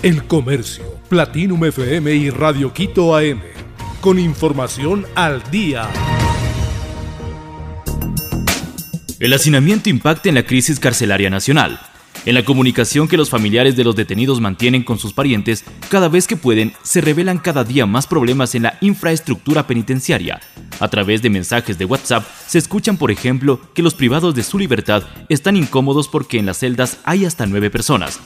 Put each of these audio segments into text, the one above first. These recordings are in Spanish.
El Comercio, Platinum FM y Radio Quito AM. Con información al día. El hacinamiento impacta en la crisis carcelaria nacional. En la comunicación que los familiares de los detenidos mantienen con sus parientes, cada vez que pueden, se revelan cada día más problemas en la infraestructura penitenciaria. A través de mensajes de WhatsApp se escuchan, por ejemplo, que los privados de su libertad están incómodos porque en las celdas hay hasta nueve personas.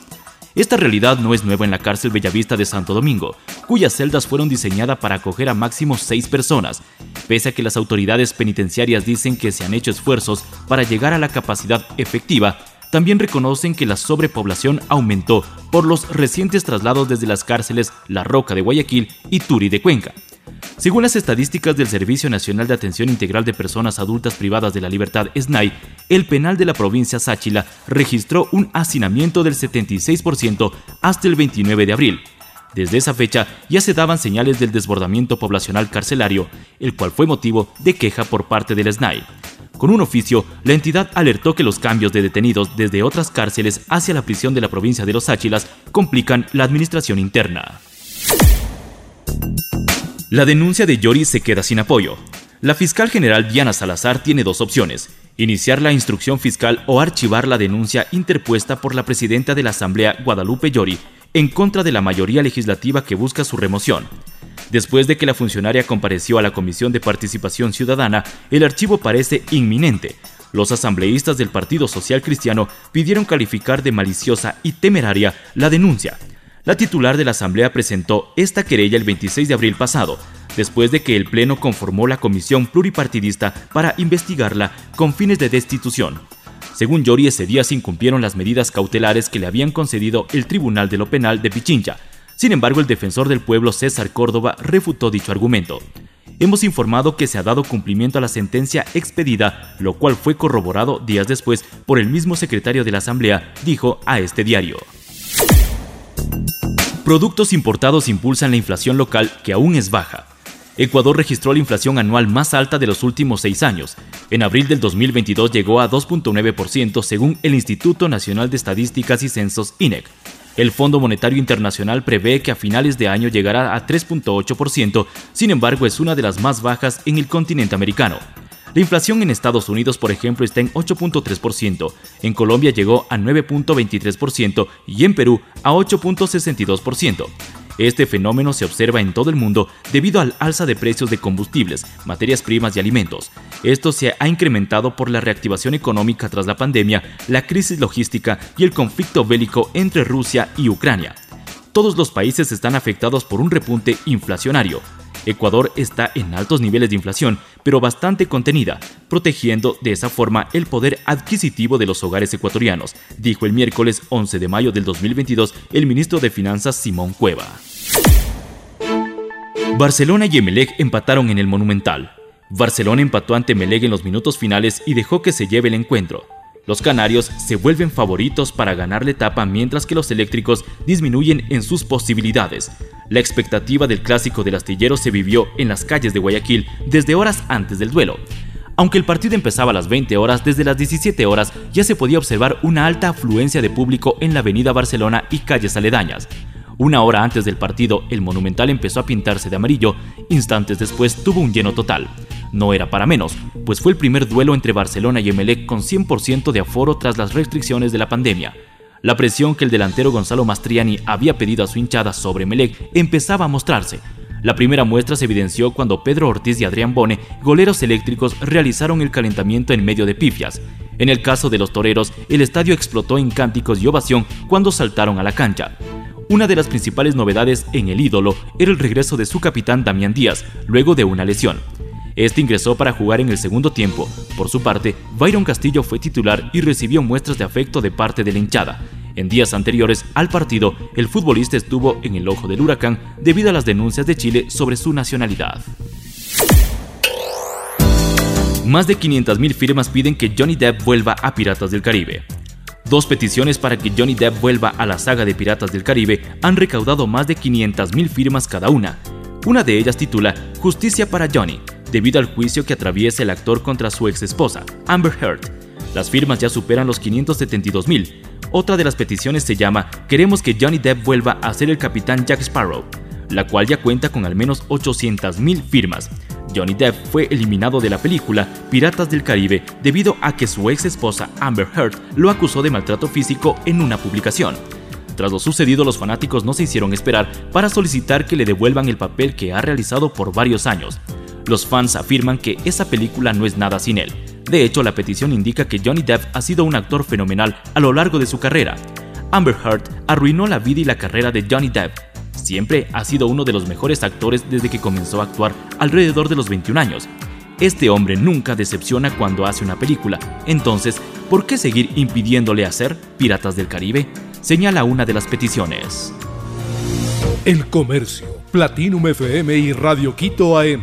Esta realidad no es nueva en la cárcel Bellavista de Santo Domingo, cuyas celdas fueron diseñadas para acoger a máximo seis personas, pese a que las autoridades penitenciarias dicen que se han hecho esfuerzos para llegar a la capacidad efectiva, también reconocen que la sobrepoblación aumentó por los recientes traslados desde las cárceles La Roca de Guayaquil y Turi de Cuenca. Según las estadísticas del Servicio Nacional de Atención Integral de Personas Adultas Privadas de la Libertad, SNAI, el penal de la provincia Sáchila registró un hacinamiento del 76% hasta el 29 de abril. Desde esa fecha ya se daban señales del desbordamiento poblacional carcelario, el cual fue motivo de queja por parte del SNAI. Con un oficio, la entidad alertó que los cambios de detenidos desde otras cárceles hacia la prisión de la provincia de Los Áchilas complican la administración interna. La denuncia de Yori se queda sin apoyo. La fiscal general Diana Salazar tiene dos opciones, iniciar la instrucción fiscal o archivar la denuncia interpuesta por la presidenta de la Asamblea Guadalupe Yori en contra de la mayoría legislativa que busca su remoción. Después de que la funcionaria compareció a la Comisión de Participación Ciudadana, el archivo parece inminente. Los asambleístas del Partido Social Cristiano pidieron calificar de maliciosa y temeraria la denuncia, la titular de la Asamblea presentó esta querella el 26 de abril pasado, después de que el Pleno conformó la comisión pluripartidista para investigarla con fines de destitución. Según Yori, ese día se incumplieron las medidas cautelares que le habían concedido el Tribunal de lo Penal de Pichincha. Sin embargo, el defensor del pueblo César Córdoba refutó dicho argumento. Hemos informado que se ha dado cumplimiento a la sentencia expedida, lo cual fue corroborado días después por el mismo secretario de la Asamblea, dijo a este diario. Productos importados impulsan la inflación local que aún es baja. Ecuador registró la inflación anual más alta de los últimos seis años. En abril del 2022 llegó a 2.9% según el Instituto Nacional de Estadísticas y Censos INEC. El Fondo Monetario Internacional prevé que a finales de año llegará a 3.8%, sin embargo es una de las más bajas en el continente americano. La inflación en Estados Unidos, por ejemplo, está en 8.3%, en Colombia llegó a 9.23% y en Perú a 8.62%. Este fenómeno se observa en todo el mundo debido al alza de precios de combustibles, materias primas y alimentos. Esto se ha incrementado por la reactivación económica tras la pandemia, la crisis logística y el conflicto bélico entre Rusia y Ucrania. Todos los países están afectados por un repunte inflacionario, Ecuador está en altos niveles de inflación, pero bastante contenida, protegiendo de esa forma el poder adquisitivo de los hogares ecuatorianos, dijo el miércoles 11 de mayo del 2022 el ministro de Finanzas Simón Cueva. Barcelona y Emelec empataron en el Monumental. Barcelona empató ante Emelec en los minutos finales y dejó que se lleve el encuentro. Los canarios se vuelven favoritos para ganar la etapa mientras que los eléctricos disminuyen en sus posibilidades. La expectativa del clásico del astillero se vivió en las calles de Guayaquil desde horas antes del duelo. Aunque el partido empezaba a las 20 horas, desde las 17 horas ya se podía observar una alta afluencia de público en la avenida Barcelona y calles aledañas. Una hora antes del partido, el Monumental empezó a pintarse de amarillo, instantes después tuvo un lleno total. No era para menos, pues fue el primer duelo entre Barcelona y Emelec con 100% de aforo tras las restricciones de la pandemia. La presión que el delantero Gonzalo Mastriani había pedido a su hinchada sobre Emelec empezaba a mostrarse. La primera muestra se evidenció cuando Pedro Ortiz y Adrián Bone, goleros eléctricos, realizaron el calentamiento en medio de pifias. En el caso de los toreros, el estadio explotó en cánticos y ovación cuando saltaron a la cancha. Una de las principales novedades en el ídolo era el regreso de su capitán Damián Díaz, luego de una lesión. Este ingresó para jugar en el segundo tiempo. Por su parte, Byron Castillo fue titular y recibió muestras de afecto de parte de la hinchada. En días anteriores al partido, el futbolista estuvo en el ojo del huracán debido a las denuncias de Chile sobre su nacionalidad. Más de 500.000 firmas piden que Johnny Depp vuelva a Piratas del Caribe. Dos peticiones para que Johnny Depp vuelva a la saga de Piratas del Caribe han recaudado más de 500.000 firmas cada una. Una de ellas titula Justicia para Johnny, debido al juicio que atraviesa el actor contra su ex esposa, Amber Heard. Las firmas ya superan los 572 mil. Otra de las peticiones se llama Queremos que Johnny Depp vuelva a ser el capitán Jack Sparrow, la cual ya cuenta con al menos 800.000 firmas. Johnny Depp fue eliminado de la película Piratas del Caribe debido a que su ex esposa Amber Heard lo acusó de maltrato físico en una publicación. Tras lo sucedido, los fanáticos no se hicieron esperar para solicitar que le devuelvan el papel que ha realizado por varios años. Los fans afirman que esa película no es nada sin él, de hecho, la petición indica que Johnny Depp ha sido un actor fenomenal a lo largo de su carrera. Amber Heard arruinó la vida y la carrera de Johnny Depp. Siempre ha sido uno de los mejores actores desde que comenzó a actuar alrededor de los 21 años. Este hombre nunca decepciona cuando hace una película, entonces, ¿por qué seguir impidiéndole hacer Piratas del Caribe? Señala una de las peticiones. El Comercio, Platinum FM y Radio Quito AM,